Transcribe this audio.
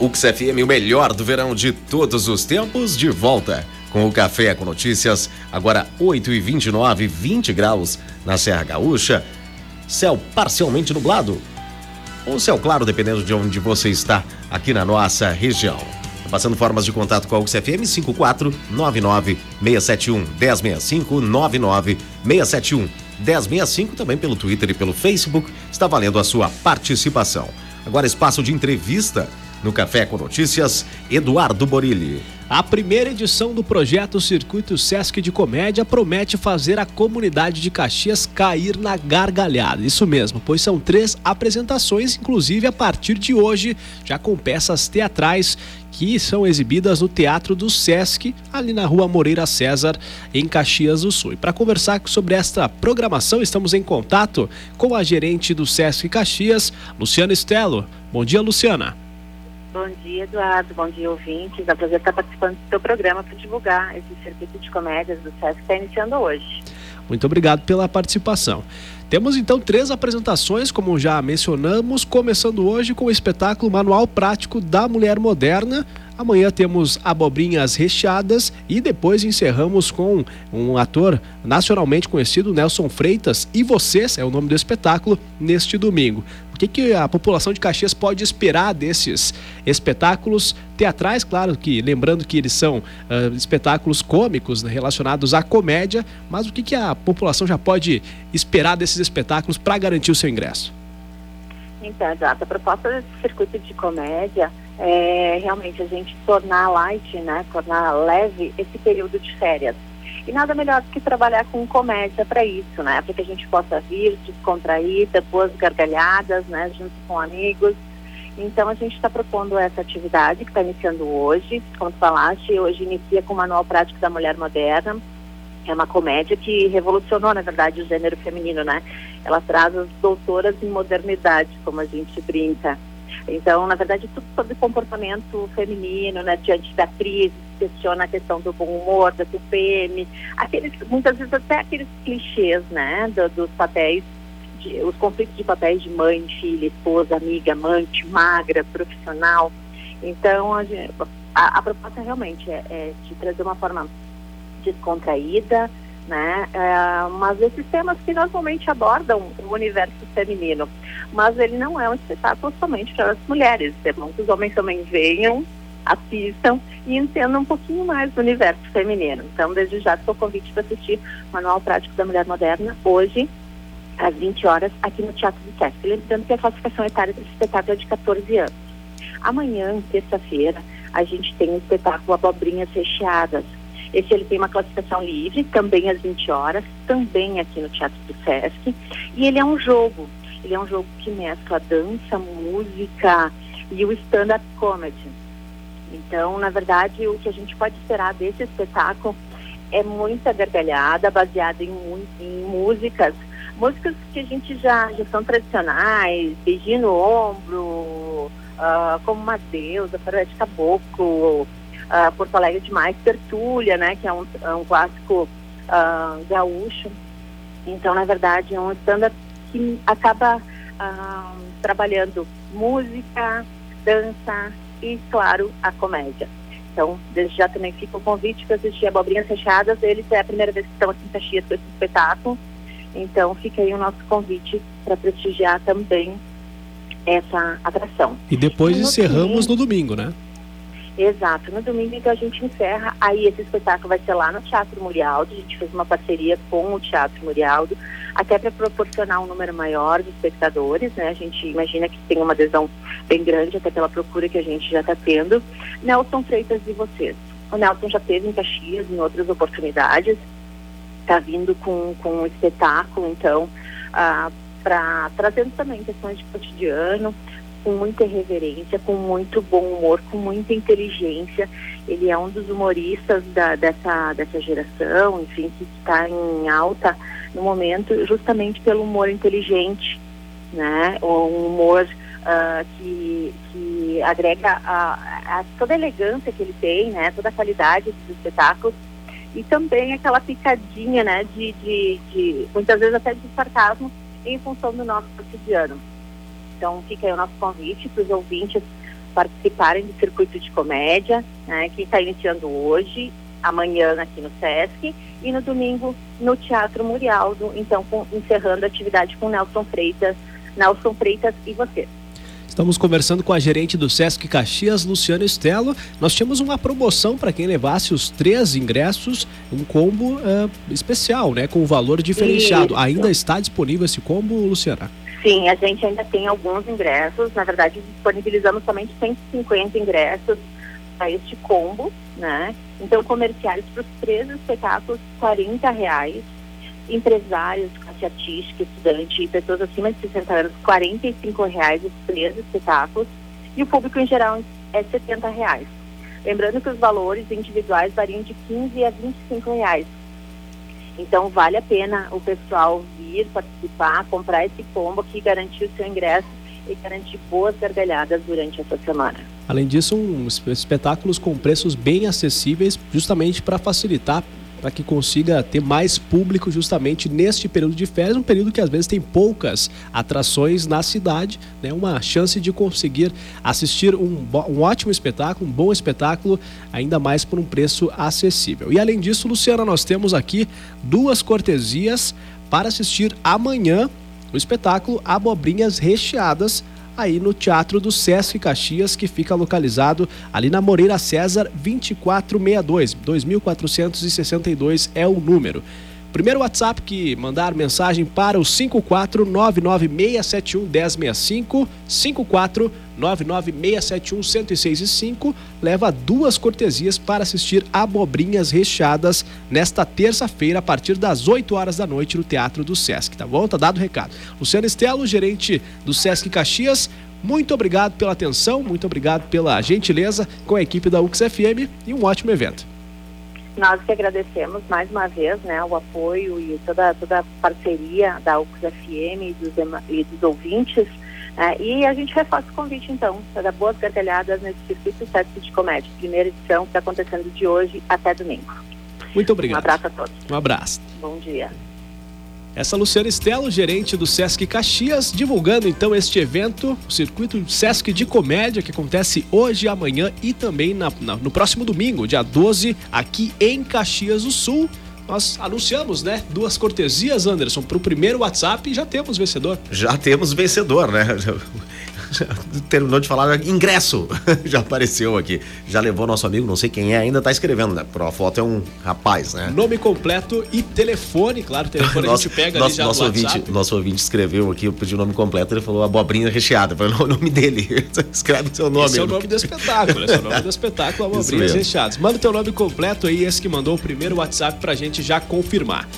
Ux FM, o melhor do verão de todos os tempos, de volta com o Café com Notícias, agora 8 e 29 20 graus na Serra Gaúcha, céu parcialmente nublado, ou céu claro, dependendo de onde você está aqui na nossa região. Passando formas de contato com a UXFM 5499 671 1065 99 671 1065 também pelo Twitter e pelo Facebook. Está valendo a sua participação. Agora espaço de entrevista no Café com Notícias, Eduardo Borilli. A primeira edição do projeto Circuito Sesc de Comédia promete fazer a comunidade de Caxias cair na gargalhada. Isso mesmo, pois são três apresentações, inclusive a partir de hoje, já com peças teatrais que são exibidas no Teatro do Sesc, ali na Rua Moreira César, em Caxias do Sul. E para conversar sobre esta programação, estamos em contato com a gerente do Sesc Caxias, Luciana Estelo. Bom dia, Luciana. Bom dia, Eduardo. Bom dia, ouvintes. É um prazer estar participando do seu programa para divulgar esse circuito de comédias do SESC que está iniciando hoje. Muito obrigado pela participação. Temos então três apresentações, como já mencionamos, começando hoje com o espetáculo Manual Prático da Mulher Moderna, Amanhã temos Abobrinhas Recheadas e depois encerramos com um ator nacionalmente conhecido, Nelson Freitas, e Vocês, é o nome do espetáculo, neste domingo. O que, que a população de Caxias pode esperar desses espetáculos teatrais? Claro que, lembrando que eles são uh, espetáculos cômicos né, relacionados à comédia, mas o que, que a população já pode esperar desses espetáculos para garantir o seu ingresso? Então, exato. A proposta desse circuito de comédia é, realmente a gente tornar light, né, tornar leve esse período de férias. E nada melhor do que trabalhar com comédia para isso, né, para que a gente possa vir, descontrair, depois gargalhadas, né, junto com amigos. Então a gente está propondo essa atividade que está iniciando hoje, como tu falaste, hoje inicia com o Manual Prático da Mulher Moderna. É uma comédia que revolucionou, na verdade, o gênero feminino, né? Ela traz as doutoras em modernidade, como a gente brinca. Então, na verdade, tudo sobre comportamento feminino, né, diante da crise, questiona a questão do bom humor, da TPM, aqueles, muitas vezes até aqueles clichês, né, do, dos papéis, de, os conflitos de papéis de mãe, filha, esposa, amiga, amante, magra, profissional. Então, a, a, a proposta realmente é, é de trazer uma forma descontraída, né? É, mas esses temas que normalmente abordam o universo feminino, mas ele não é um espetáculo somente para as mulheres, é bom que os homens também venham, assistam e entendam um pouquinho mais do universo feminino. Então, desde já, estou convite para assistir Manual Prático da Mulher Moderna, hoje, às 20 horas, aqui no Teatro do Sesc. Lembrando que a classificação etária desse espetáculo é de 14 anos. Amanhã, terça-feira, a gente tem o espetáculo Abobrinhas Recheadas, esse ele tem uma classificação livre, também às 20 horas, também aqui no Teatro do Sesc. E ele é um jogo. Ele é um jogo que mescla dança, música e o stand-up comedy. Então, na verdade, o que a gente pode esperar desse espetáculo é muita gargalhada, baseada em, em músicas, músicas que a gente já, já são tradicionais, beijinho no ombro, uh, como uma deusa, para de caboclo, uh, Porto Alegre Demais, Tertúlia, né, que é um, é um clássico uh, gaúcho. Então, na verdade, é um stand que acaba uh, trabalhando música, dança e, claro, a comédia. Então, desde já também fica o convite para assistir Abobrinhas Fechadas. Eles é a primeira vez que estão aqui em Caxias com esse espetáculo. Então, fica aí o nosso convite para prestigiar também essa atração. E depois e encerramos no domingo, né? Exato. No domingo, então, a gente encerra. Aí, esse espetáculo vai ser lá no Teatro Murialdo. A gente fez uma parceria com o Teatro Murialdo, até para proporcionar um número maior de espectadores, né? A gente imagina que tem uma adesão bem grande, até pela procura que a gente já está tendo. Nelson Freitas e vocês. O Nelson já teve em Caxias, em outras oportunidades. Está vindo com, com um espetáculo, então, ah, para trazendo também questões de cotidiano, com muita reverência, com muito bom humor, com muita inteligência. Ele é um dos humoristas da, dessa, dessa geração, enfim, que está em alta no momento, justamente pelo humor inteligente, né? Um humor uh, que, que agrega a, a, toda a elegância que ele tem, né? Toda a qualidade dos espetáculos e também aquela picadinha, né? De, de, de muitas vezes até de sarcasmo em função do nosso cotidiano. Então fica aí o nosso convite para os ouvintes participarem do circuito de comédia, né, que está iniciando hoje, amanhã aqui no SESC e no domingo no Teatro Murialdo, então com, encerrando a atividade com Nelson Freitas, Nelson Freitas e você. Estamos conversando com a gerente do Sesc Caxias, Luciano Estelo. Nós tínhamos uma promoção para quem levasse os três ingressos, um combo uh, especial, né, com valor diferenciado. Isso. Ainda está disponível esse combo, Luciana? Sim, a gente ainda tem alguns ingressos. Na verdade, disponibilizamos somente 150 ingressos para este combo, né? Então, comerciais para os três espetáculos, 40 reais empresários, classe artística, estudante e pessoas acima de 60 anos, R$ reais os três espetáculos e o público em geral é R$ reais. Lembrando que os valores individuais variam de 15 a 25 reais. Então vale a pena o pessoal vir participar, comprar esse combo aqui, garantir o seu ingresso e garantir boas gargalhadas durante essa semana. Além disso, um, espetáculos com preços bem acessíveis, justamente para facilitar para que consiga ter mais público justamente neste período de férias, um período que às vezes tem poucas atrações na cidade, né? uma chance de conseguir assistir um, um ótimo espetáculo, um bom espetáculo, ainda mais por um preço acessível. E além disso, Luciana, nós temos aqui duas cortesias para assistir amanhã o espetáculo Abobrinhas Recheadas aí no Teatro do Sesc Caxias, que fica localizado ali na Moreira César 2462. 2462 é o número. Primeiro WhatsApp que mandar mensagem para o 54996711065, 54996711065, leva duas cortesias para assistir Abobrinhas Recheadas nesta terça-feira a partir das 8 horas da noite no Teatro do Sesc, tá bom? Tá dado o recado. Luciano Estelo, gerente do Sesc Caxias, muito obrigado pela atenção, muito obrigado pela gentileza com a equipe da UXFM e um ótimo evento. Nós que agradecemos mais uma vez né, o apoio e toda, toda a parceria da UXFM e dos, e dos ouvintes. É, e a gente reforça o convite, então, para boas gargalhadas nesse circuito Sesc de Comédia, primeira edição que está acontecendo de hoje até domingo. Muito obrigado. Um abraço a todos. Um abraço. Bom dia. Essa Luciana Estelo, gerente do Sesc Caxias, divulgando então este evento, o circuito Sesc de Comédia, que acontece hoje, amanhã e também na, na, no próximo domingo, dia 12, aqui em Caxias do Sul. Nós anunciamos, né? Duas cortesias, Anderson, para o primeiro WhatsApp e já temos vencedor. Já temos vencedor, né? terminou de falar, ingresso, já apareceu aqui. Já levou nosso amigo, não sei quem é, ainda tá escrevendo, né? Por a foto é um rapaz, né? Nome completo e telefone, claro, telefone nosso, a gente pega nosso, ali já nosso no ouvinte, Nosso ouvinte escreveu aqui, eu pedi o nome completo, ele falou abobrinha recheada, foi o nome dele. Escreve o seu nome. Esse é o nome do espetáculo, esse é o nome do espetáculo, abobrinhas recheadas. Manda o teu nome completo aí, esse que mandou o primeiro WhatsApp pra gente já confirmar.